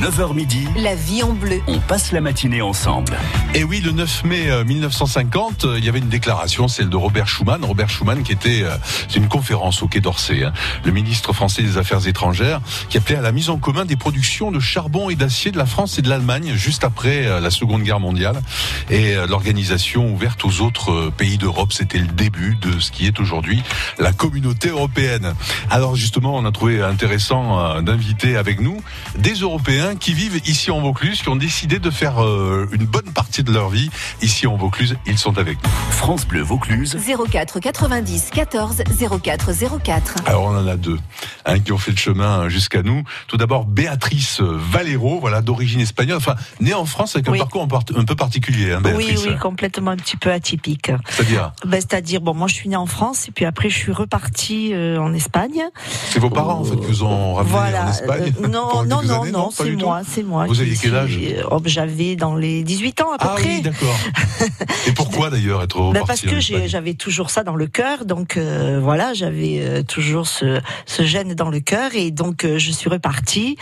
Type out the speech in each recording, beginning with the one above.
9h midi, La vie en bleu. on passe la matinée ensemble. Et oui, le 9 mai euh, 1950, euh, il y avait une déclaration, celle de Robert Schuman. Robert Schuman qui était, euh, c'est une conférence au Quai d'Orsay, hein, le ministre français des Affaires étrangères, qui appelait à la mise en commun des productions de charbon et d'acier de la France et de l'Allemagne juste après euh, la Seconde Guerre mondiale. Et euh, l'organisation ouverte aux autres euh, pays d'Europe, c'était le début de ce qui est aujourd'hui la communauté européenne. Alors justement, on a trouvé intéressant euh, d'inviter avec nous des Européens qui vivent ici en Vaucluse, qui ont décidé de faire euh, une bonne partie de leur vie ici en Vaucluse. Ils sont avec nous. France Bleu Vaucluse, 04 90 14 04 04. Alors on en a deux, hein, qui ont fait le chemin jusqu'à nous. Tout d'abord Béatrice Valero, voilà, d'origine espagnole, enfin née en France avec un Oui. parcours un part- un peu particulier. Hein, Oui, Béatrice. oui, complètement un petit peu atypique. C'est-à-dire, Ben, C'est-à-dire, bon, moi je suis née en France et puis après je suis repartie euh, en Espagne. c'est vos parents en fait qui vous ont ramené voilà. en Espagne Euh, non, non, non, non, pas c'est tout moi, c'est moi. Vous aviez quel âge suis- oh, J'avais dans les 18 ans à peu Ah près. oui, d'accord. Et pourquoi d'ailleurs être reparti Ben, parce que j'avais toujours ça dans le cœur, donc euh, voilà, j'avais euh, toujours ce, ce gène dans le cœur, et donc euh, je suis repartie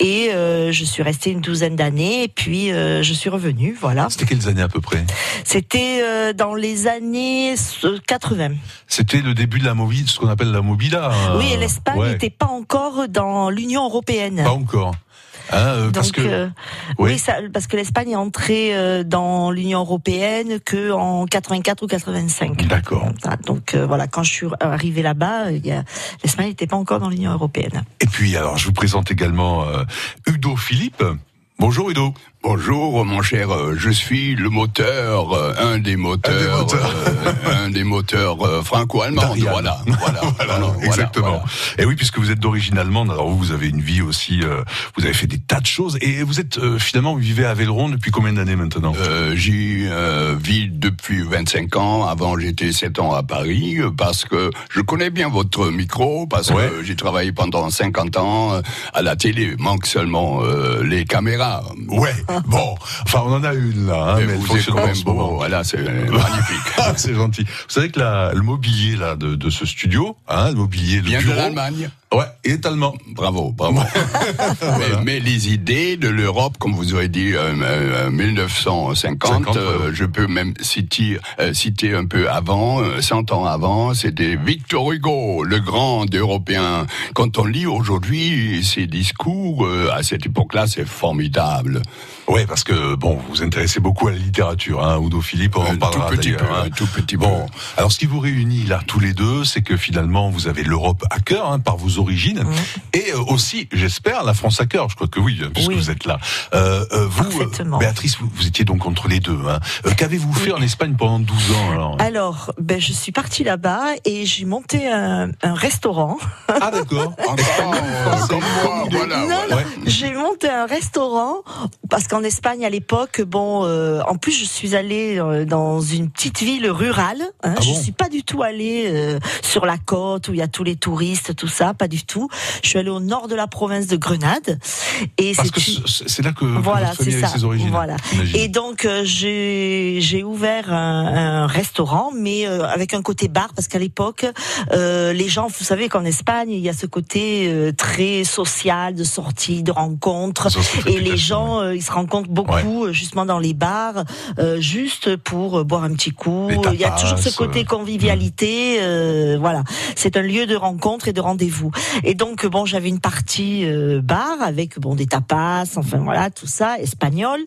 et euh, je suis restée une douzaine d'années, et puis euh, je suis revenue, voilà. C'était quelles années à peu près? C'était euh, dans les années euh, 80. C'était le début de la mobile, ce qu'on appelle la mobila. hein. Oui, et l'Espagne Ouais, n'était pas encore dans l'Union européenne. Pas encore. Hein, euh, parce Donc, que euh, oui. oui, ça, parce que l'Espagne est entrée euh, dans l'Union européenne que en 84 ou 85. D'accord. Donc voilà, quand je suis arrivée là-bas, l'Espagne n'était pas encore dans l'Union européenne. Et puis alors, je vous présente également Udo Philippe. Bonjour Udo. Bonjour mon cher, euh, je suis le moteur, euh, un des moteurs, moteurs. euh, un des moteurs euh, franco-allemands. Voilà, voilà, Voilà, exactement. voilà. Et oui, puisque vous êtes d'origine allemande, alors vous, vous avez une vie aussi, euh, vous avez fait des tas de choses, et vous êtes euh, finalement, vous vivez à Velleron depuis combien d'années maintenant? Euh, J'y euh, vis depuis 25 ans. Avant, j'étais 7 ans à Paris parce que je connais bien votre micro parce Ouais. que j'ai travaillé pendant 50 ans à la télé. Manque seulement euh, les caméras. Ouais, bon, enfin on en a une là, hein, Mais mais vous êtes fonctionne quand même beau. moment. Voilà, c'est magnifique. Ah, c'est gentil. Vous savez que la, le mobilier là de, de ce studio, hein, le mobilier, le Bien de bureau, l'Allemagne. ouais, il est allemand. Bravo, bravo. mais, mais les idées de l'Europe, comme vous avez dit, euh, euh, 1950, 50, euh, ouais. je peux même citer, euh, citer un peu avant, euh, 100 ans avant, c'était Victor Hugo, le grand européen. Quand on lit aujourd'hui ses discours, euh, à cette époque-là, c'est formidable. Ouais, parce que bon, vous vous intéressez beaucoup à la littérature, hein, Udo Philippe, on en Un parlera tout petit peu, hein. un tout petit Bon, peu. alors ce qui vous réunit là tous les deux, c'est que finalement vous avez l'Europe à cœur hein, par vos origines et euh, aussi, j'espère, la France à cœur. Je crois que oui, puisque Oui. vous êtes là. Euh, euh, vous, euh, Béatrice, vous, vous étiez donc entre les deux. Hein. Euh, Qu'avez-vous fait en Espagne pendant 12 ans alors? Alors, ben, je suis partie là-bas et j'ai monté un, un restaurant. Ah d'accord. Euh, voilà. Non, voilà. J'ai monté un restaurant parce qu'en Espagne à l'époque, bon, euh, en plus je suis allée euh, dans une petite ville rurale. Hein, Ah je bon suis pas du tout allée euh, sur la côte où il y a tous les touristes, tout ça, pas du tout. Je suis allée au nord de la province de Grenade et Parce que c'est là que, Voilà, c'est ça. ses origines. Voilà. Et donc euh, j'ai ouvert un, un restaurant, mais avec un côté bar parce qu'à l'époque les gens, vous savez qu'en Espagne il y a ce côté très social de sortie, de très Et les gens, ils se rencontrent beaucoup euh, justement dans les bars, euh, juste pour euh, boire un petit coup. Il y a toujours ce côté convivialité. euh, voilà, c'est un lieu de rencontre et de rendez-vous. Et donc bon, j'avais une partie euh, bar avec bon des tapas, enfin voilà tout ça espagnol.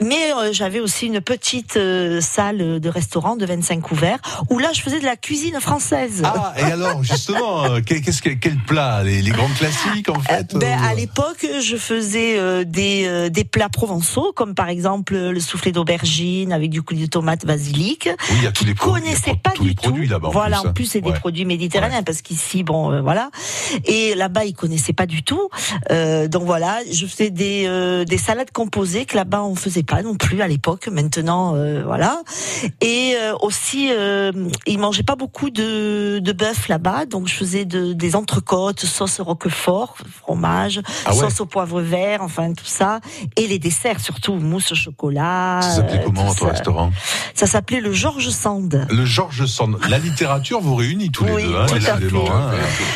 Mais j'avais aussi une petite salle de restaurant de 25 couverts où là je faisais de la cuisine française. Ah, et alors, justement, qu'est-ce que, quel plat les, les grands classiques, en fait Ben, à l'époque, je faisais des, des plats provençaux, comme par exemple le soufflé d'aubergine avec du coulis de tomate basilic. Oui, il y a tous les pro- pas tous du les produits tout. là-bas. voilà, en plus, c'est des produits méditerranéens parce qu'ici, bon, euh, voilà. Et là-bas, ils connaissaient pas du tout. Euh, donc voilà, je faisais des, euh, des salades composées que là-bas on faisait pas non plus à l'époque. Maintenant, voilà. Et aussi, ils mangeaient pas beaucoup de, de bœuf là-bas, donc je faisais de, des entrecôtes, sauce roquefort, fromage fromage, Ah ouais. sauce au poivre vert, enfin tout ça, et les desserts surtout mousse au chocolat. Ça s'appelait euh, comment ça. restaurant Ça s'appelait le Georges Sand. Le Georges Sand. La littérature vous réunit tous les Oui, deux, hein, tout à fait. hein.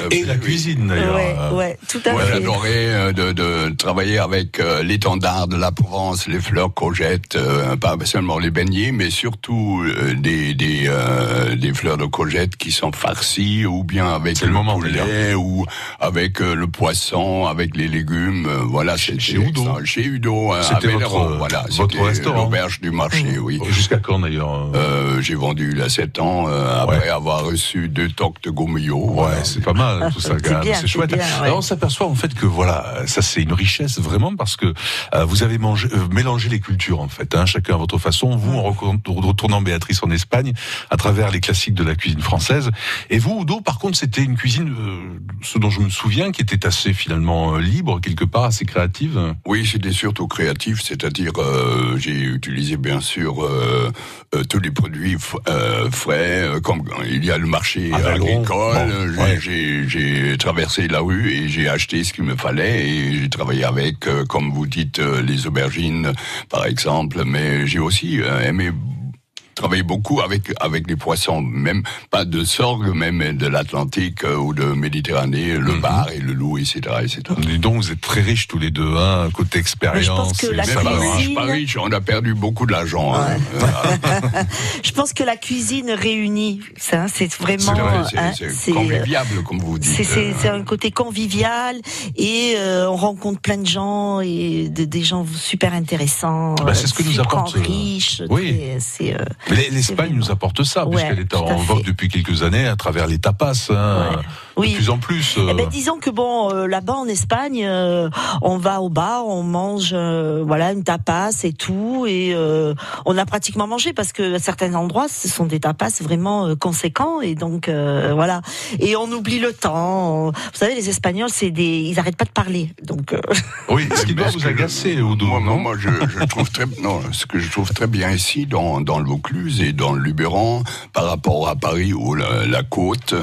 À Et fait, la oui. cuisine d'ailleurs. Ouais, Euh, ouais, tout à Moi, fait. j'adorais euh, de, de travailler avec euh, l'étendard de la Provence, les fleurs courgettes, pas seulement les beignets, mais surtout des des, euh, des fleurs de courgettes qui sont farcies ou bien avec le le, moment, poulet ou avec le poisson, avec les légumes. voilà, Chez- c'était chez Udo. Chez Udo, hein, à C'était votre, voilà, votre restaurant. l'auberge du marché, oui. Jusqu'à quand d'ailleurs euh, Euh, j'ai vendu il y a 7 ans euh, après Ouais. avoir reçu deux tocs de gourmillot. Ouais, c'est pas mal tout ça. C'est quand même. bien, C'est c'est chouette. bien, ouais. Alors on s'aperçoit en fait que voilà, ça c'est une richesse vraiment parce que euh, vous avez mangé, euh, mélangé les cultures en fait, hein, chacun à votre façon. Vous en recon- retournant Béatrice en Espagne à travers les classiques de la cuisine française, et vous Udo par contre c'était une cuisine, euh, ce dont je me souviens, qui était assez finalement euh, libre quelque part, assez créative. Oui, c'était surtout créatif, c'est-à-dire euh, j'ai utilisé bien sûr euh, euh, tous les produits frais, comme il y a le marché Ah, agricole. Bon, ouais. j'ai, traversé la rue et j'ai acheté ce qu'il me fallait et j'ai travaillé avec, comme vous dites, les aubergines par exemple, mais j'ai aussi aimé travailler beaucoup avec avec les poissons, même pas de sorgue, même de l'Atlantique euh, ou de Méditerranée, le Mhm. bar et le loup, etc., etc. Dis donc, vous êtes très riches tous les deux, hein, côté expérience. pense que la pas riche, cuisine- pas riche, on a perdu beaucoup d'argent. hein. Euh, Je pense que la cuisine réunit. Ça, c'est vraiment. C'est vrai, hein, euh, conviviable, comme vous dites. C'est Euh, un côté convivial et euh, on rencontre plein de gens et de- des gens super intéressants. Bah, c'est ce que nous apporte, riches. oui. très- C'est euh, l'Espagne nous apporte ça, Ouais, puisqu'elle est en vogue depuis quelques années à travers les tapas, hein, Ouais. De oui. plus en plus. euh, Eh ben, disons que bon, euh, là-bas en Espagne, euh, on va au bar, on mange, euh, voilà, une tapas et tout, et euh, on a pratiquement mangé parce que à certains endroits, ce sont des tapas vraiment euh, conséquents, et donc euh, voilà. Et on oublie le temps. Vous savez, les Espagnols, c'est des, ils arrêtent pas de parler, donc. euh, Oui, ce qui doit vous agacer, Udo, Moi, non moi, je, je trouve très, non, ce que je trouve très bien ici, dans, dans le Vaucluse et dans le Luberon, par rapport à Paris ou la, la côte,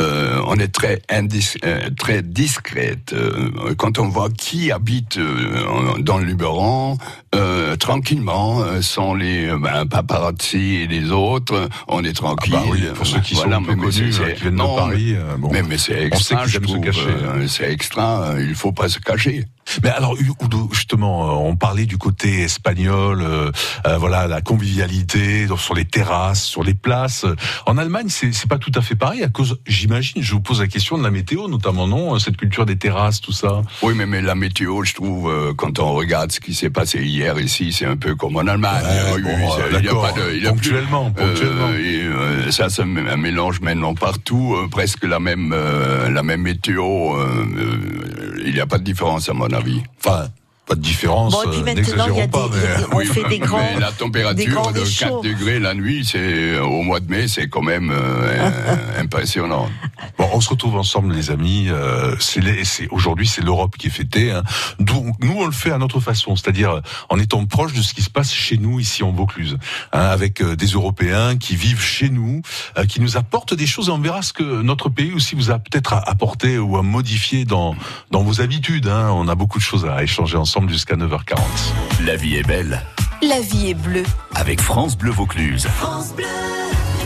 euh, on est très indis, euh, très discrète. Euh, quand on voit qui habite euh, dans le Luberon, euh, tranquillement, sans les ben, paparazzi et les autres, on est Ah tranquille. bah oui, pour ceux qui Voilà, sont un peu mais c'est- connus, c'est- qui viennent non, de Paris, bon. Mais, mais c'est On sait je se cacher. c'est extra, il faut pas se cacher. Mais alors, Udo, justement, euh, on parlait du côté espagnol, euh, euh, voilà, la convivialité sur les terrasses, sur les places. En Allemagne, c'est c'est pas tout à fait pareil à cause, j'imagine, je vous pose la question de la météo, notamment, non, cette culture des terrasses, tout ça? Oui, mais, mais la météo, je trouve, euh, quand on regarde ce qui s'est passé hier ici, c'est un peu comme en Allemagne. Ouais, bon, euh, il y a d'accord, pas de- il y a plus- ponctuellement, ponctuellement. Euh, et, euh, ça, me- un mélange maintenant partout, euh, presque la même, euh, la même météo. euh, euh, il n'y a pas de différence à mon avis. Enfin, pas de différence, Bon, et puis euh, maintenant, il y a pas, des- mais... on fait des grands, mais la des température de réchauds. 4 degrés la nuit, c'est au mois de mai, c'est quand même euh, impressionnant. Bon, on se retrouve ensemble, les amis. Euh, c'est les- c'est- aujourd'hui, c'est l'Europe qui est fêtée. Hein. Donc, nous, on le fait à notre façon, c'est-à-dire en étant proche de ce qui se passe chez nous ici en Vaucluse, hein, avec euh, des Européens qui vivent chez nous, euh, qui nous apportent des choses. Et on verra ce que notre pays aussi vous a peut-être apporté ou à modifier dans dans vos habitudes. Hein. On a beaucoup de choses à échanger ensemble jusqu'à 9h40. La vie est belle La vie est bleue. avec France Bleu Vaucluse.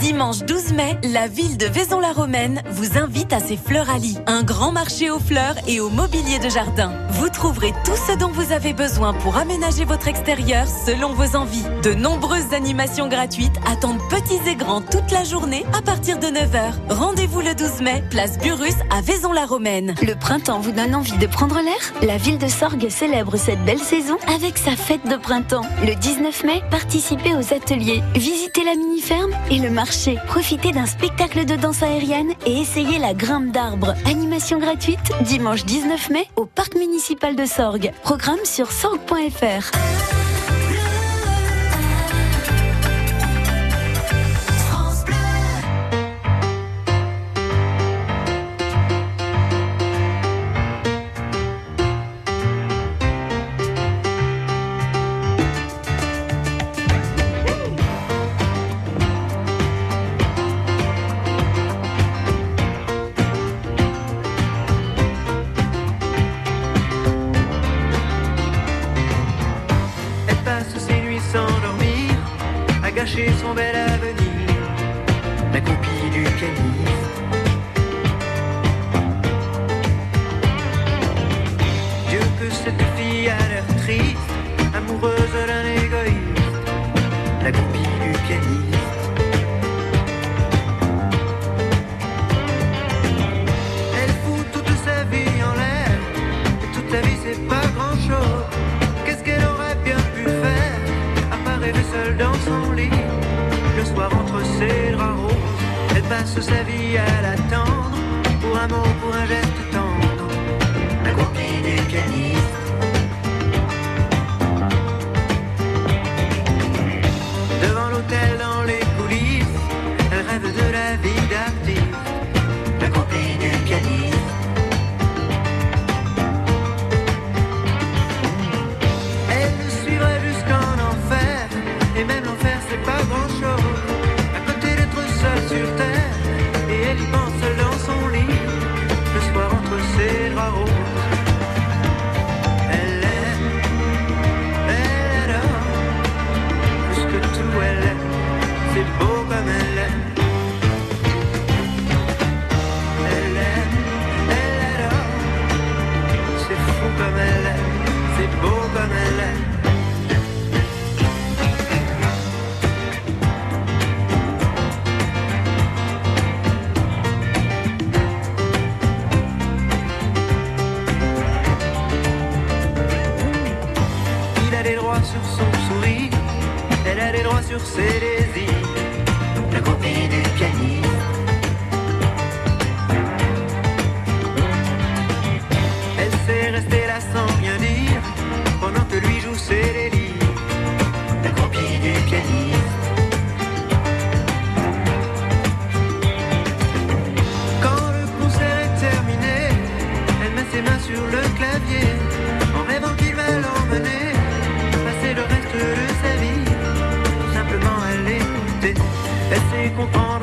Dimanche 12 mai, la ville de Vaison-la-Romaine vous invite à ses Fleuralies, un grand marché aux fleurs et au mobilier de jardin vous trouverez tout ce dont vous avez besoin pour aménager votre extérieur selon vos envies. De nombreuses animations gratuites attendent petits et grands toute la journée à partir de 9h. Rendez-vous le 12 mai, place Burus à Vaison-la-Romaine. Le printemps vous donne envie de prendre l'air? La ville de Sorgue célèbre cette belle saison avec sa fête de printemps. Le 19 mai, participez aux ateliers, visitez la mini-ferme et le marché. Profitez d'un spectacle de danse aérienne et essayez la grimpe d'arbres. Animation gratuite dimanche 19 mai au parc municipal municipale de Sorgue. Programme sur sorgue.fr.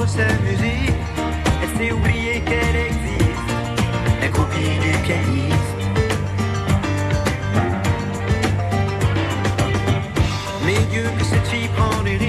sa musique, elle s'est oubliée qu'elle existe, la copine du pianiste. Mais Dieu que cette fille prend des risques.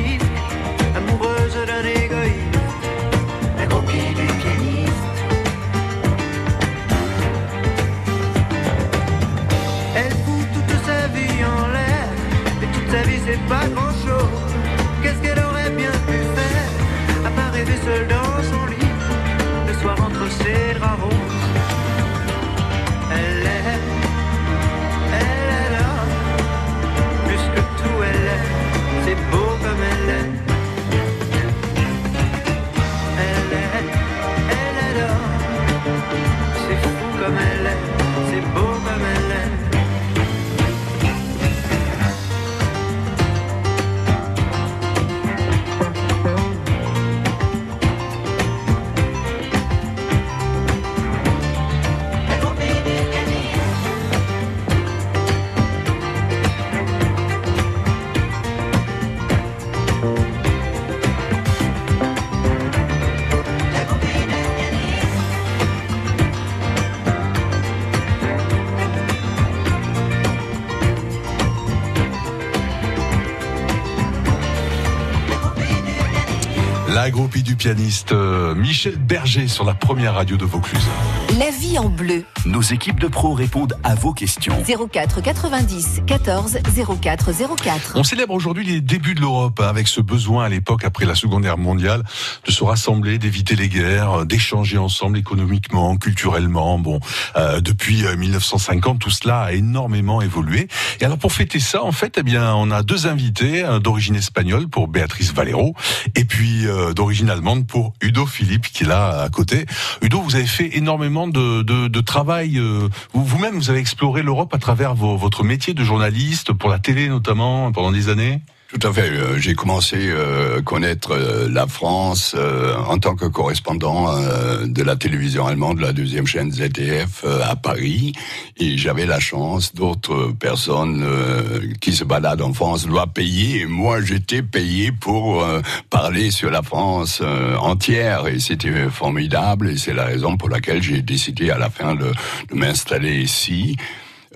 accroupi du pianiste euh, Michel Berger sur la première radio de Vaucluse. La vie en bleu. Nos équipes de pros répondent à vos questions. 04 90 14 04 04. On célèbre aujourd'hui les débuts de l'Europe hein, avec ce besoin à l'époque après la Seconde Guerre mondiale de se rassembler, d'éviter les guerres, euh, d'échanger ensemble économiquement, culturellement. Bon, euh, depuis euh, 1950, tout cela a énormément évolué. Et alors pour fêter ça, en fait, eh bien, on a deux invités euh, d'origine espagnole pour Béatrice Valero et puis euh, d'origine allemande pour Udo Philippe qui est là à côté. Udo, vous avez fait énormément de, de, travail. euh, vous- Vous-même, vous avez exploré l'Europe à travers vos- votre métier de journaliste pour la télé notamment pendant des années? Tout à fait. Euh, J'ai commencé à connaître euh, la France euh, en tant que correspondant euh, de la télévision allemande, de la deuxième chaîne ZDF euh, à Paris. Et j'avais la chance, d'autres personnes euh, qui se baladent en France doivent payer. Et moi, j'étais payé pour euh, parler sur la France euh, entière. Et c'était formidable. Et c'est la raison pour laquelle j'ai décidé à la fin de, de m'installer ici.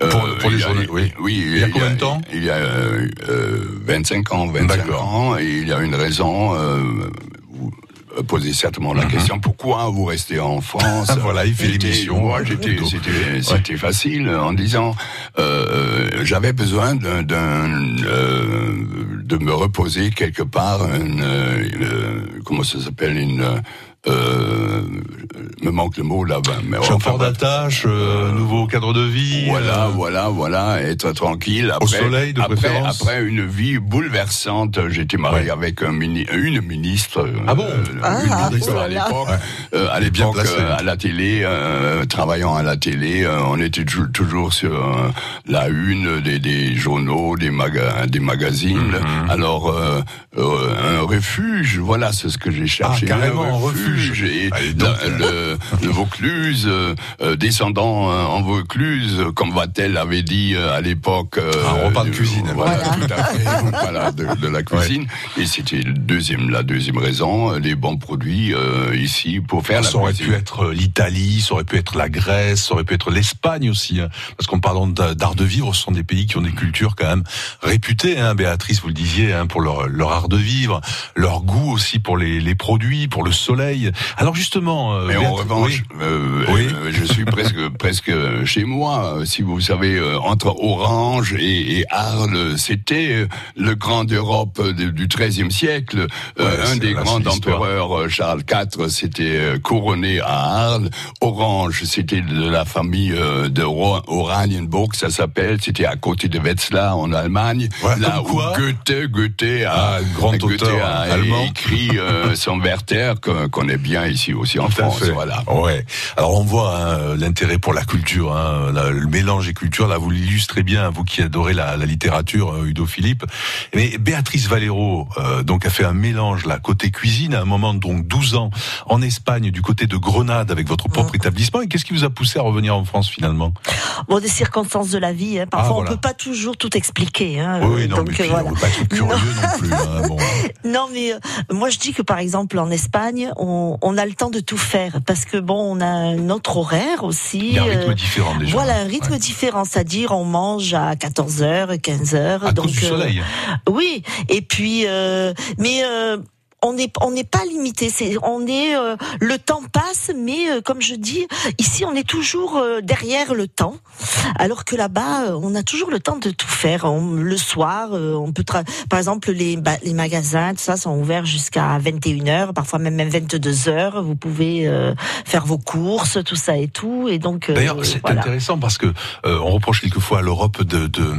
Pour- Euh, pour les y a- journées, oui. Oui. Il y a combien de temps Il y a euh, euh, 25 ans, 25 D'accord. ans, et il y a une raison. Euh, vous posez certainement la question pourquoi vous restez en France Ah, voilà, il fait l'émission. Moi, j'étais, c'était, facile en disant euh, j'avais besoin d'un, d'un, euh, de me reposer quelque part. Une, une- comment ça s'appelle une euh, me manque le mot là-bas. Mais enfin, Chauffeur bref. d'attache, euh, nouveau cadre de vie. Voilà, euh, voilà, voilà, être tranquille. Après, soleil, de après, préférence. après une vie bouleversante, j'étais marié Ouais. avec un mini, une ministre. Ah bon euh, Ah, une ministre oh là à là. l'époque. Euh, à l'époque, euh, à la télé, euh, travaillant à la télé, euh, on était tou- toujours sur euh, la une des, des journaux, des, maga des magazines. Mhm. Alors, euh, euh, un refuge, voilà, c'est ce que j'ai cherché. Ah, carrément, un refuge. Et Allez, donc, la- le, le Vaucluse, euh, euh, descendant euh, en Vaucluse, comme Vatel avait dit euh, à l'époque. euh, Ah, on reparle de euh, cuisine. Voilà, Voilà. tout à fait. voilà, de, de la cuisine. Et c'était le deuxième, la deuxième raison, les bons produits euh, ici pour faire la Ça aurait cuisine. pu être l'Italie, ça aurait pu être la Grèce, ça aurait pu être l'Espagne aussi. hein. parce qu'en parlant d'a- d'art de vivre, ce sont des pays qui ont des cultures quand même réputées. Hein, Béatrice, vous le disiez, hein, pour leur, leur art de vivre, leur goût aussi pour les, les produits, pour le soleil. Alors justement, euh, Mais en revanche, oui. euh, Oui. euh, je suis presque presque chez moi. Si vous savez, entre Orange et, et Arles, c'était le grand Europe euh, de- du XIIIe siècle. Ouais, un des là, grands empereurs, Charles IV, s'était couronné à Arles. Orange, c'était de la famille de Oranienburg, ça s'appelle. C'était à côté de Wetzlar en Allemagne, Voilà, là où Goethe, Goethe a, Ah, grand Goethe auteur a allemand. écrit euh, son Werther qu'on bien ici aussi en Tout France. Voilà. Ouais. Alors on voit hein, l'intérêt pour la culture, hein, la- le mélange et culture. Là, vous l'illustrez bien, vous qui adorez la, la littérature, euh, Udo Philippe. Mais Béatrice Valero, euh, donc a fait un mélange là côté cuisine à un moment donc 12 ans en Espagne, du côté de Grenade avec votre propre établissement. Et qu'est-ce qui vous a poussé à revenir en France finalement? Bon, des circonstances de la vie. Hein. Parfois, Ah, voilà. on peut pas toujours tout expliquer. Hein. Oui, oui, non, Donc mais puis, voilà. on veut pas être curieux non, plus. hein, bon. Non, mais euh, moi je dis que par exemple en Espagne, on, on a le temps de tout faire parce que bon, on a un autre horaire aussi. Il y a un rythme euh, différent déjà. Voilà, un rythme Ouais. différent, c'est-à-dire on mange à 14h, 15h. À donc, cause du euh, soleil. oui, et puis, euh, mais on n'est on n'est pas limité. C'est on est euh, le temps passe, mais euh, comme je dis, ici on est toujours euh, derrière le temps, alors que là-bas on a toujours le temps de tout faire. On- le soir, on peut tra- par exemple les les magasins, tout ça sont ouverts jusqu'à 21h, parfois même même 22h. Vous pouvez faire vos courses, tout ça et tout, et donc D'ailleurs, c'est voilà. intéressant parce que on reproche quelquefois à l'Europe de de,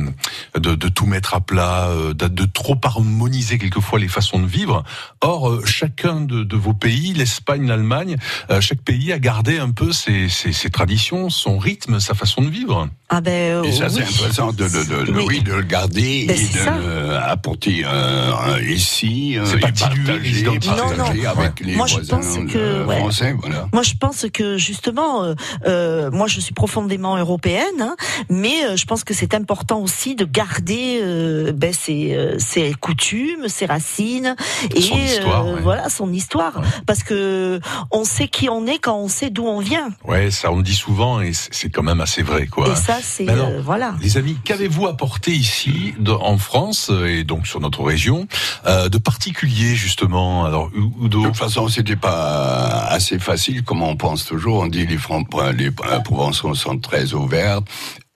de de tout mettre à plat, de, de trop harmoniser quelquefois les façons de vivre. Or, euh, chacun de, de vos pays, l'Espagne, l'Allemagne, euh, chaque pays a gardé un peu ses, ses, ses traditions, son rythme, sa façon de vivre. Ah ben Et ça, c'est oui. intéressant de, de, de, de- Oui. oui, de le garder Ben, et c'est de le apporter euh, ici, euh, C'est pas partager Non, non. avec les Moi, je voisins pense que, ouais. français. Voilà. Moi, je pense que justement, euh, euh, moi, je suis profondément européenne, hein, mais euh, je pense que c'est important aussi de garder euh, ben, ses, euh, ses coutumes, ses racines et Son histoire. euh, ouais. voilà son histoire, parce que on sait qui on est quand on sait d'où on vient. Ouais, ça on le dit souvent et c'est quand même assez vrai, quoi. Et ça, c'est euh, voilà. Les amis, qu'avez-vous apporté ici, en France euh, et donc sur notre région, euh, de particulier justement? Alors, Udo, De toute façon, c'était pas assez facile comme on pense toujours. On dit les Francs, les Provençaux sont très ouverts.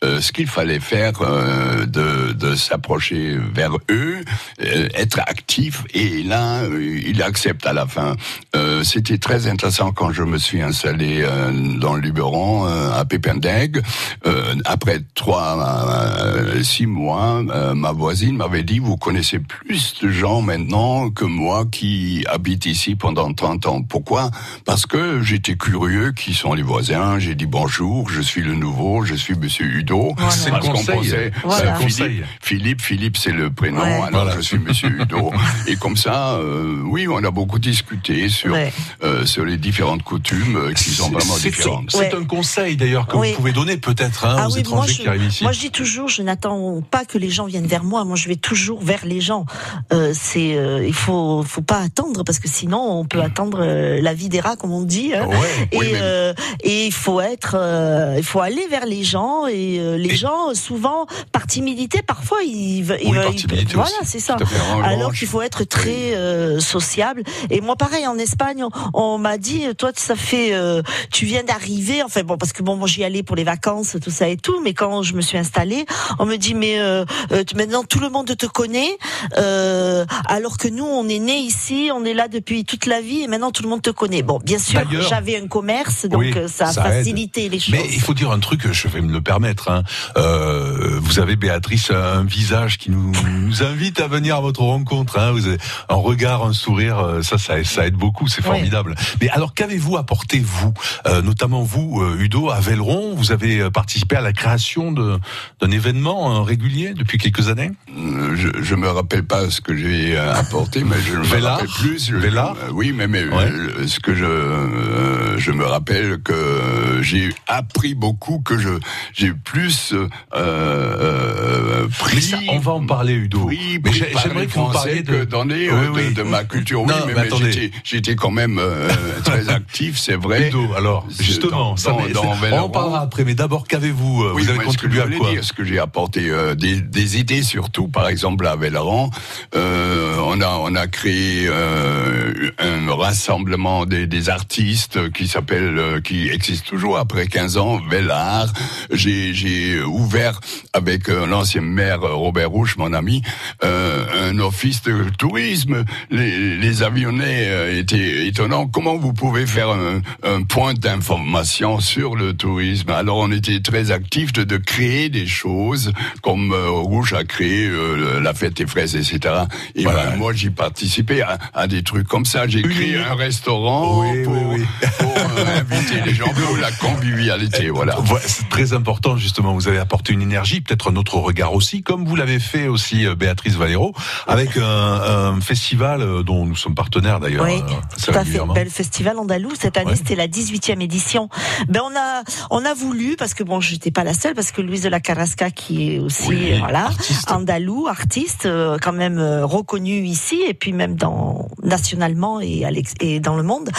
Euh, ce qu'il fallait faire, euh, de, de s'approcher vers eux, euh, être actif, et là, euh, il accepte à la fin. Euh, C'était très intéressant quand je me suis installé dans le Luberon, à. Euh, après trois, six mois, ma voisine m'avait dit, vous connaissez plus de gens maintenant que moi qui habite ici pendant 30 ans. Pourquoi? Parce que j'étais curieux qui sont les voisins. J'ai dit bonjour, je suis le nouveau, je suis Monsieur Udo. C'est le qu'on conseil. Voilà. Philippe, Philippe, Philippe, c'est le prénom. Ouais. Alors Voilà. je suis Monsieur Udo. Et comme ça, euh, oui, on a beaucoup discuté sur Ouais. euh, sur les différentes coutumes euh, qui sont vraiment différentes. c'est Ouais. un conseil d'ailleurs que vous pouvez donner peut-être hein, Ah aux oui, étrangers moi je, qui arrivent ici. moi je dis toujours, je n'attends pas que les gens viennent vers moi. Moi je vais toujours vers les gens. Euh, c'est, il faut, faut pas attendre parce que sinon on peut attendre euh, la vie des rats comme on dit. hein. Et, Oui, mais- et il faut être, il faut aller vers les gens et euh, les Et- gens souvent par timidité parfois ils, Oui, ils- voilà c'est ça. Alors qu'il faut être très euh, sociable. Et moi, pareil, en Espagne, on, on m'a dit, toi, ça fait, euh, tu viens d'arriver. Enfin bon, parce que bon, moi, j'y allais pour les vacances, tout ça et tout. Mais quand je me suis installée, on me dit, mais euh, euh, maintenant tout le monde te connaît, euh, alors que nous, on est né ici, on est là depuis toute la vie, et maintenant tout le monde te connaît. Bon, bien sûr, j'avais un commerce, donc Oui, euh, ça a aide. facilité les choses. Mais il faut dire un truc, je vais me le permettre. Hein. Euh, vous avez Béatrice un visage qui nous, nous invite à venir à votre rencontre. Hein. Vous avez un regard, un sourire, euh, ça, ça, ça aide beaucoup, c'est Oui. formidable. Mais alors, qu'avez-vous apporté vous, euh, notamment vous, Udo, à Velleron Vous avez participé à la création de- d'un événement régulier depuis quelques années? Je, je me rappelle pas ce que j'ai apporté, mais je me Vélar rappelle plus. Je- Oui, mais, mais Ouais. ce que je euh, je me rappelle que j'ai appris beaucoup, que je j'ai plus euh, euh, Mais pris. ça, on va en parler, Udo. Oui, mais pris j'aimerais que vous parliez que de. dans les, Oui, euh, oui. de, de ma culture. Oui, Non, mais, j'étais- j'étais quand même euh, très actif, c'est vrai. Udo, alors, justement, dans- ça, dans- dans on en parlera après. Mais d'abord, qu'avez-vous euh, Vous avez contribué à quoi dire, ce que j'ai apporté, euh, des, des idées surtout, par exemple à Velleran, euh, on a on a créé euh, un rassemblement des, des artistes qui s'appelle, euh, qui existe toujours après 15 ans, Vellard. J'ai j'ai ouvert avec euh, l'ancien maire euh, Robert Rouche, mon ami, euh, un office de tourisme. Les, les avionnais euh, étaient étonnants. Comment vous pouvez faire un, un point d'information sur le tourisme? Alors on était très actifs de, de créer des choses, comme euh, Rouge a créé euh, la fête des fraises, etc. Et Voilà. ben, moi j'y participais à, à des trucs comme ça. J'ai créé un restaurant Oui, pour, oui, oui. pour, euh, inviter les gens pour la convivialité. Voilà. C'est très important justement. Vous avez apporté une énergie, peut-être un autre regard aussi, comme vous l'avez fait aussi euh, Béatrice Valero, avec un, un festival euh, dont nous sommes partenaires d'ailleurs. Oui, euh, tout à fait. Ben, le festival andalou cette année Ouais. c'était la 18e édition. Ben on a on a voulu parce que bon j'étais pas la seule parce que Louise de la Carrasca qui est aussi Oui, voilà artiste. andalou artiste quand même reconnu ici et puis même dans nationalement et, dans le monde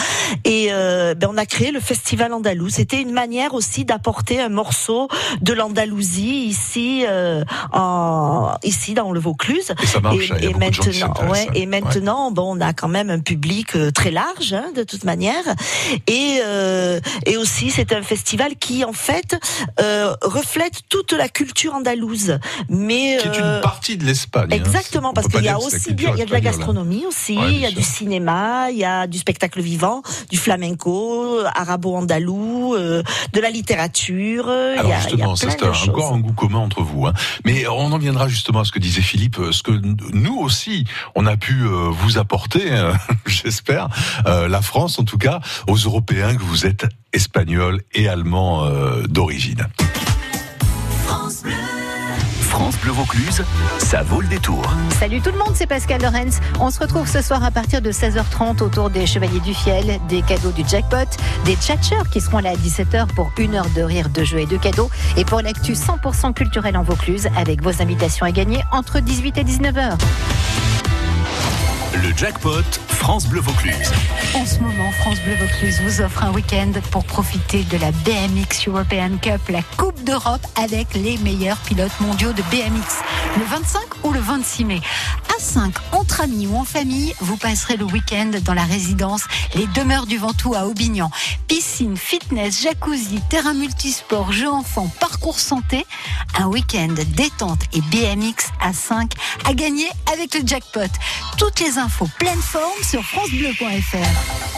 et euh, ben on a créé le festival andalou. C'était une manière aussi d'apporter un morceau de l'Andalousie ici euh, en ici dans le Vaucluse Et ça marche. hein, et, de qui maintenant, ouais, et hein. maintenant, bon, on a quand même un public euh, très large, hein, de toute manière, et euh, et aussi c'est un festival qui en fait euh, reflète toute la culture andalouse, mais Qui est euh, une partie de l'Espagne. hein. Exactement, parce qu'il y a aussi bien, il y a de la hein. gastronomie aussi, Ouais, il y a du cinéma, il y a du spectacle vivant, du flamenco, arabo-andalou, euh, de la littérature. euh, y Alors a, il y a justement, ça c'est encore un goût commun entre vous. Hein. Mais on en viendra justement à ce que disait Philippe, euh, ce que nous aussi on a pu euh, vous apporter, euh, j'espère, euh, la France en tout cas, aux Européens que vous êtes espagnols et allemands euh, d'origine. France Bleu Vaucluse, ça vaut le détour. Salut tout le monde, c'est Pascal Lorenz. On se retrouve ce soir à partir de 16h30 autour des Chevaliers du Fiel, des cadeaux du jackpot, des tchatcheurs qui seront là à 17h pour une heure de rire, de jeux et de cadeaux. Et pour l'actu 100% culturel en Vaucluse avec vos invitations à gagner entre 18 et 19h. Le jackpot France Bleu Vaucluse. En ce moment, France Bleu Vaucluse vous offre un week-end pour profiter de la BMX European Cup, la Coupe d'Europe avec les meilleurs pilotes mondiaux de BMX. Le 25 ou le 26 mai. À 5, entre amis ou en famille, vous passerez le week-end dans la résidence Les Demeures du Ventoux à Aubignan. Piscine, fitness, jacuzzi, terrain multisport, jeux enfants, parcours santé. Un week-end détente et BMX à 5 à gagner avec le jackpot. Toutes les infos pleine forme sur francebleu.fr.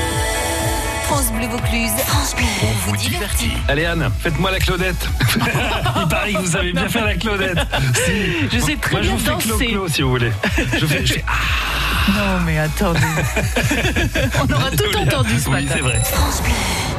France Bleu Vaucluse. On vous divertit. Allez Anne, faites-moi la Claudette. Il paraît que vous savez bien faire la Claudette. Je sais très Moi, je bien vous fais danser. clo-clo si vous voulez. Je fais, je fais ah, Non mais attendez. On aura tout entendu ce oui, matin. c'est vrai. Et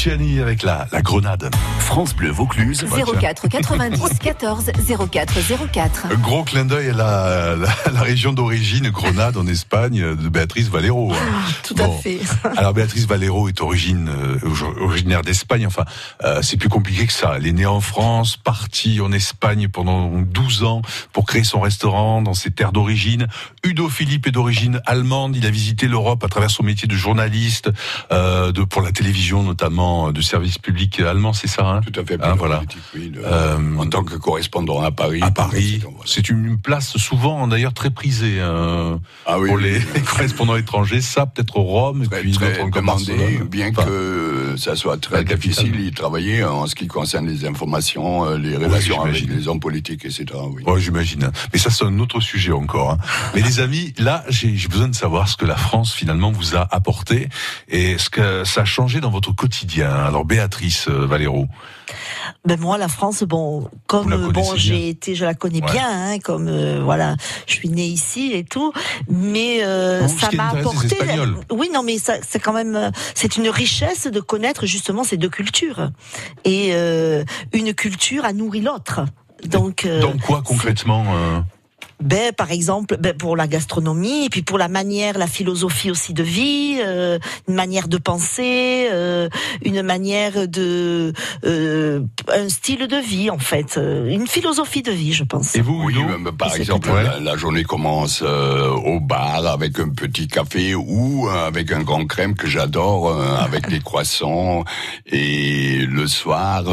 Luciani avec la, la grenade. France Bleu Vaucluse. 04 90 14 04 04. Un gros clin d'œil à la, la, la région d'origine, Grenade en Espagne, de Béatrice Valero. hein. Tout à fait. Alors Béatrice Valero est origine, euh, originaire d'Espagne. Enfin, euh, c'est plus compliqué que ça. Elle est née en France, partie en Espagne pendant 12 ans pour créer son restaurant dans ses terres d'origine. Udo Philippe est d'origine allemande. Il a visité l'Europe à travers son métier de journaliste euh, de, pour la télévision notamment de service public allemand, c'est ça hein? Tout à fait. Hein, voilà. politique, oui, de- Euh, en tant que correspondant à Paris. à Paris. Voilà. C'est une place souvent d'ailleurs très prisée euh, Ah oui, pour les, oui. les correspondants étrangers. Ça, peut-être Rome, et Très, puis très demandé, bien Enfin, que ça soit très difficile d'y travailler en ce qui concerne les informations, euh, les relations avec les hommes politiques, etc. Oui. Ouais, j'imagine. Mais ça, c'est un autre sujet encore. hein. Mais les amis, là, j'ai besoin de savoir ce que la France finalement vous a apporté et ce que ça a changé dans votre quotidien. Alors, Béatrice euh, Valero. Ben moi, la France, bon, comme euh, bon, j'ai été, je la connais Ouais. bien, hein, comme euh, voilà, je suis née ici et tout, mais euh, ça m'a apporté. Oui, non, mais ça, c'est quand même, c'est une richesse de connaître justement ces deux cultures, et euh, une culture a nourri l'autre. Donc, Dans quoi concrètement ben, par exemple, ben, pour la gastronomie, et puis pour la manière, la philosophie aussi de vie, euh, une manière de penser, euh, une manière de, euh, un style de vie en fait, euh, une philosophie de vie, je pense. Et vous, Oui, même, par Et exemple, la, la journée commence euh, au bar avec un petit café ou euh, avec un grand crème que j'adore, euh, avec des croissants. Et le soir,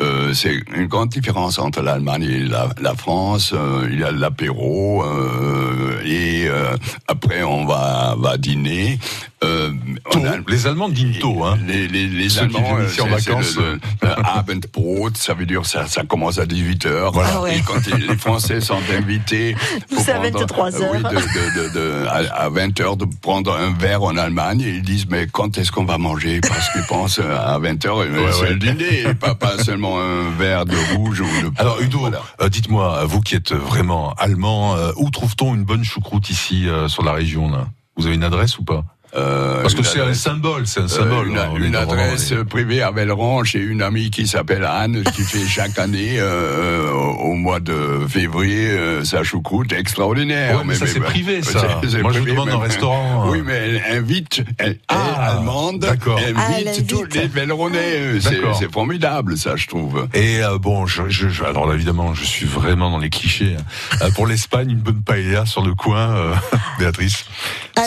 euh, c'est une grande différence entre l'Allemagne et la, la France. Euh, il y a l'apéro euh, et euh, après on va, va dîner. Euh, Tôt. on a- Les Allemands dînent tôt, hein. les, les, les Ceux qui Allemands, ici en vacances, le, le- le Abendbrot, ça veut dire ça, ça commence à 18h. Voilà. Ah ouais. Et quand les Français sont invités, c'est à prendre- 23 euh, oui, heures. de, de, de, de- à, à 20h de prendre un verre en Allemagne et ils disent mais quand est-ce qu'on va manger? Parce qu'ils pensent à 20h, Ouais, c'est ouais. le dîner, et pas, pas seulement un verre de rouge ou de Alors Udo, Voilà. euh, dites-moi, vous qui êtes vraiment allemand, euh, où trouve-t-on une bonne choucroute ici euh, sur la région là? Vous avez une adresse ou pas? Euh, Parce que c'est un symbole, c'est un Euh, symbole. une, hein, une vraiment adresse privée à Velleron chez une amie qui s'appelle Anne, qui fait chaque année, euh, au au mois de février, euh, sa choucroute extraordinaire. Ouais, mais ça, c'est privé, ça. c'est- c'est Moi, je vous privé, demande un restaurant, Oui, hein. mais elle invite, elle Ah, est allemande, Ah, elle invite tous invite. les Velleronais. C'est D'accord. c'est formidable, ça, je trouve. Et euh, bon, je, je, je- alors là, évidemment, je suis vraiment dans les clichés. hein. Euh, pour l'Espagne, une bonne paella sur le coin, euh, Béatrice.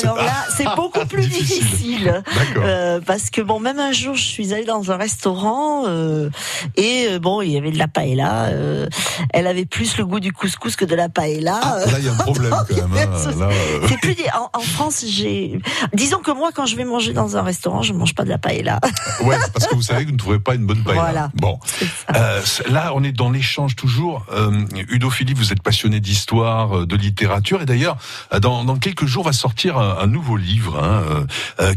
Alors là, c'est beaucoup plus Difficile. difficile. D'accord. Euh, parce que bon, même un jour, je suis allée dans un restaurant euh, et euh, bon, il y avait de la paella. euh, elle avait plus le goût du couscous que de la paella. Ah, là, il y a un problème quand même. hein. Là, euh, C'est plus des- en, en France, j'ai. Disons que moi, quand je vais manger dans un restaurant, je mange pas de la paella. Ouais, parce que vous savez que vous ne trouverez pas une bonne paella. Voilà. Bon, Euh, là, on est dans l'échange toujours. Euh, Udo Philippe, vous êtes passionné d'histoire, de littérature, et d'ailleurs, dans, dans quelques jours va sortir un, un nouveau livre hein,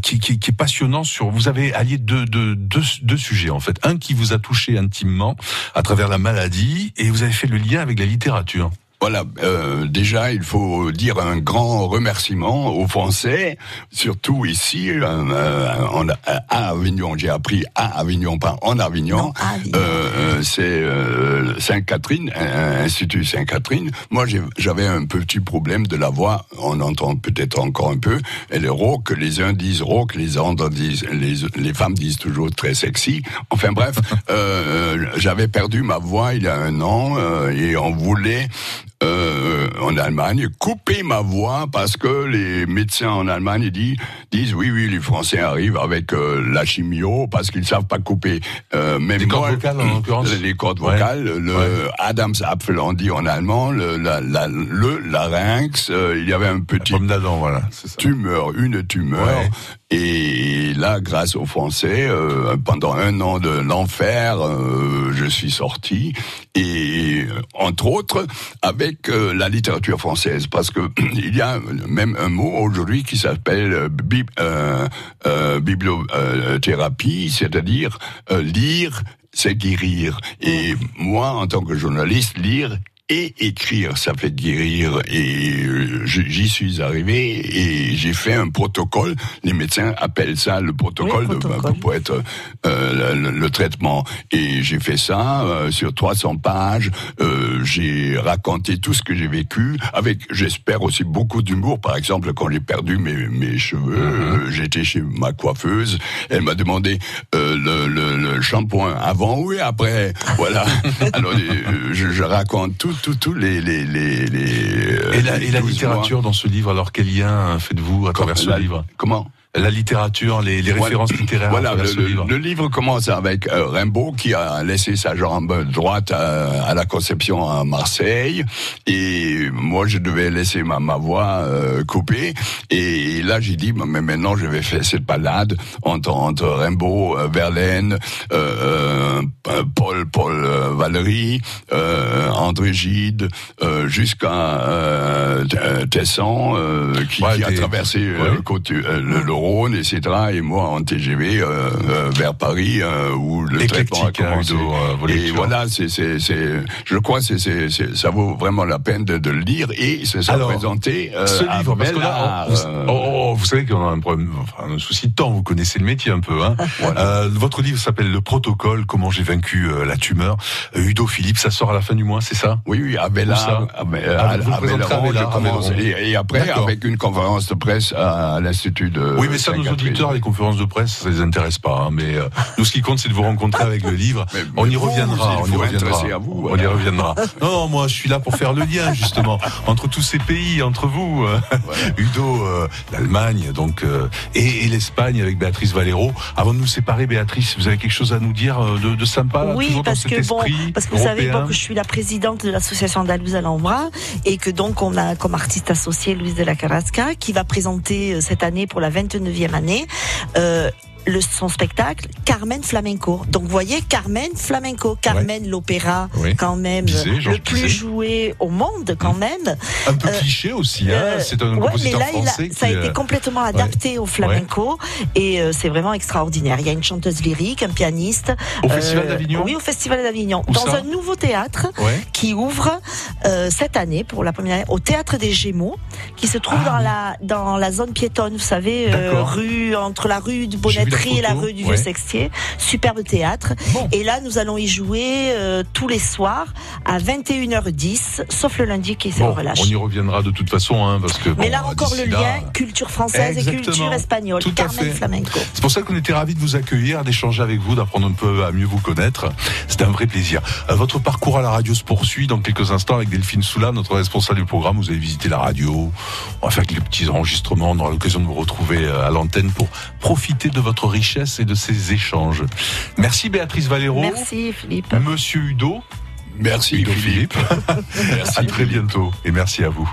qui, qui, qui est passionnant. Sur, vous avez allié deux, deux, deux sujets en fait. Un qui vous a touché intimement à travers la maladie, et vous avez fait le lien avec la littérature. Voilà, euh, déjà, il faut dire un grand remerciement aux Français, surtout ici, euh, euh, en- à Avignon. J'ai appris à Avignon, pas en Avignon. Euh, euh, c'est euh, Sainte-Catherine, Institut Sainte-Catherine. Moi, j'avais un petit problème de la voix. On entend peut-être encore un peu. Elle est rauque. Les uns disent rauque, les autres disent, les, les femmes disent toujours très sexy. Enfin bref, euh, j'avais perdu ma voix il y a un an euh, et on voulait euh, en Allemagne couper ma voix parce que les médecins en Allemagne disent, disent oui oui les Français arrivent avec euh, la chimio parce qu'ils savent pas couper euh, même Les cordes moi, vocales, en l'occurrence les cordes Ouais. vocales le Ouais. Adamsapfel on dit en allemand le, la, la- le larynx euh, il y avait un petit d'Adam, voilà. C'est ça. tumeur, une tumeur. Ouais. Et là, grâce aux Français, euh, pendant un an de l'enfer, euh, je suis sorti. Et entre autres, avec euh, la littérature française, parce que il y a même un mot aujourd'hui qui s'appelle euh, bib- euh, euh, bibliothérapie, c'est-à-dire lire, c'est guérir. Et moi, en tant que journaliste, lire et écrire, ça fait guérir. Et j'y suis arrivé et j'ai fait un protocole. Les médecins appellent ça le protocole, Oui, de- protocole. pour être euh, le, le traitement. Et j'ai fait ça euh, sur 300 pages. Euh, j'ai raconté tout ce que j'ai vécu, avec, j'espère aussi beaucoup d'humour. Par exemple, quand j'ai perdu mes, mes cheveux, euh, j'étais chez ma coiffeuse. Elle m'a demandé le, le, le shampoing avant ou après? Voilà. Alors, je, je raconte tout, tout, tout les, les, les, les Et la, et la 12 mois. littérature dans ce livre, alors quel lien faites-vous à travers ce La- livre? Comment? La littérature, les, les références littéraires. Voilà, le, livre. le livre commence avec euh, Rimbaud qui a laissé sa jambe droite à, à la Conception à Marseille et moi je devais laisser ma, ma voix euh, coupée et là j'ai dit mais maintenant je vais faire cette balade entre, entre Rimbaud, euh, Verlaine, euh, euh, Paul Paul euh, Valéry, euh, André Gide euh, jusqu'à euh, Tesson euh, qui, Ouais, qui a traversé ouais. côte, euh, le, le Rhône, etc. Et moi en TGV vers Paris où le traitement a hein, commencé. Vos et voilà, c'est, c'est, c'est, je crois que c'est, ça vaut vraiment la peine de, de le lire et ça Alors, présenté. euh, ce à livre, parce que là, oh, oh, vous savez qu'on a un problème, enfin, un souci de temps. Vous connaissez le métier un peu. Hein. Euh, votre livre s'appelle Le Protocole. Comment j'ai vaincu la tumeur. Euh, Udo Philippe, ça sort à la fin du mois, c'est ça? Oui, oui, à à, Ah, à- vous je commence. Belleron. Et, et après, avec une conférence de presse à, l'Institut de. Oui, mais ça, nos auditeurs, les conférences de presse, ça les intéresse pas. hein, mais euh, nous, ce qui compte, c'est de vous rencontrer avec le livre. Mais- on y vous, reviendra. On y reviendra. à vous, on y reviendra. Non, non, moi, je suis là pour faire le lien justement entre tous ces pays, entre vous, euh, Udo, euh, l'Allemagne, donc, euh, et, et l'Espagne avec Béatrice Valero. Avant de nous séparer, Béatrice, vous avez quelque chose à nous dire de, de sympa là, Oui, toujours parce dans cet que bon, esprit parce que vous savez que je suis la présidente de l'association andalouse Alhambra et que donc on a comme artiste associé Louise de la Carrasca qui va présenter euh, cette année pour la 29e année euh, le, son spectacle Carmen Flamenco. Donc vous voyez Carmen Flamenco, Carmen l'opéra Oui. quand même Bizet, le plus Bizet. joué au monde quand même. Un peu Euh, cliché aussi. Hein, Euh, c'est un ouais, compositeur mais là, il a- français ça a été euh, complètement adapté au flamenco et euh, c'est vraiment extraordinaire. Il y a une chanteuse lyrique, un pianiste. Au Festival d'Avignon Oui, au Festival d'Avignon. Dans un nouveau théâtre qui ouvre euh, cette année pour la première année au Théâtre des Gémeaux, qui se trouve dans la dans la zone piétonne, vous savez, euh, Ah rue entre la rue de J'ai vu la et rue du. Vieux Sextier. Superbe théâtre. Bon. Et là, nous allons y jouer euh, tous les soirs à 21h10, sauf le lundi qui est Bon, au relâche. on y reviendra de toute façon, hein, parce que. Mais bon, là encore le là- lien culture française et Exactement. culture espagnole, Tout à Carmen fait. Flamenco. C'est pour ça qu'on était ravis de vous accueillir, d'échanger avec vous, d'apprendre un peu à mieux vous connaître. C'était un vrai plaisir. Euh, votre parcours à la radio se poursuit dans quelques instants avec Delphine Soula, notre responsable du programme. Vous allez visiter la radio. On va faire quelques petits enregistrements. On aura l'occasion de vous retrouver euh, à l'antenne pour profiter de votre richesse et de ces échanges. Merci Béatrice Valero. Merci Philippe. Monsieur Udo. Merci, Philippe. Philippe. Merci, à très bientôt et merci à vous.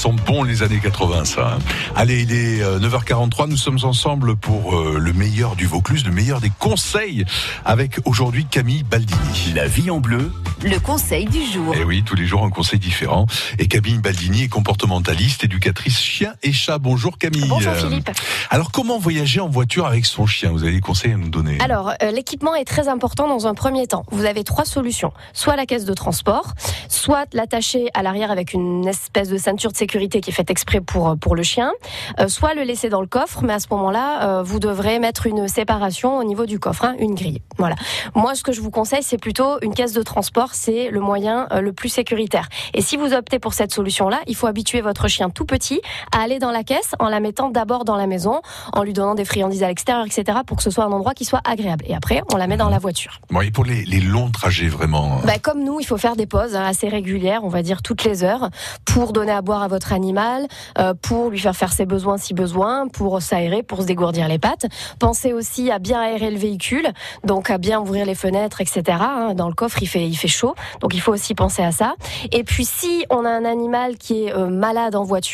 Ça sent bon les années 80, ça. hein. Allez, il est euh, 9h43. Nous sommes ensemble pour euh, le meilleur du Vaucluse, le meilleur des conseils, avec aujourd'hui Camille Baldini. La vie en bleu, Le conseil du jour. Et oui, tous les jours un conseil différent. Et Camille Baldini est comportementaliste, éducatrice chien et chat. Bonjour Camille. Bonjour Euh, Philippe. Alors, comment voyager en voiture avec son chien? Vous avez des conseils à nous donner? Alors, euh, l'équipement est très important dans un premier temps. Vous avez trois solutions. Soit la caisse de transport, soit l'attacher à l'arrière avec une espèce de ceinture de sécurité qui est faite exprès pour, euh, pour le chien, euh, soit le laisser dans le coffre, mais à ce moment-là, euh, vous devrez mettre une séparation au niveau du coffre, hein, une grille. Voilà. Moi, ce que je vous conseille, c'est plutôt une caisse de transport, c'est le moyen euh, le plus sécuritaire. Et si vous optez pour cette solution-là, il faut habituer votre chien tout petit à aller dans la caisse en la mettant d'abord dans la maison, en lui donnant des friandises à l'extérieur, etc., pour que ce soit un endroit qui soit agréable. Et après, on la met dans la voiture. Bon, et pour les, les longs trajets, vraiment. Bah, comme nous, il faut faire des pauses hein, assez régulières, on va dire toutes les heures, pour donner à boire à votre animal, euh, pour lui faire faire ses besoins si besoin, pour s'aérer, pour se dégourdir les pattes. Pensez aussi à bien aérer le véhicule, donc à bien ouvrir les fenêtres, etc. hein. Dans le coffre, il fait, il fait chaud, donc il faut aussi penser à ça. Et puis, si on a un animal qui est euh, malade en voiture,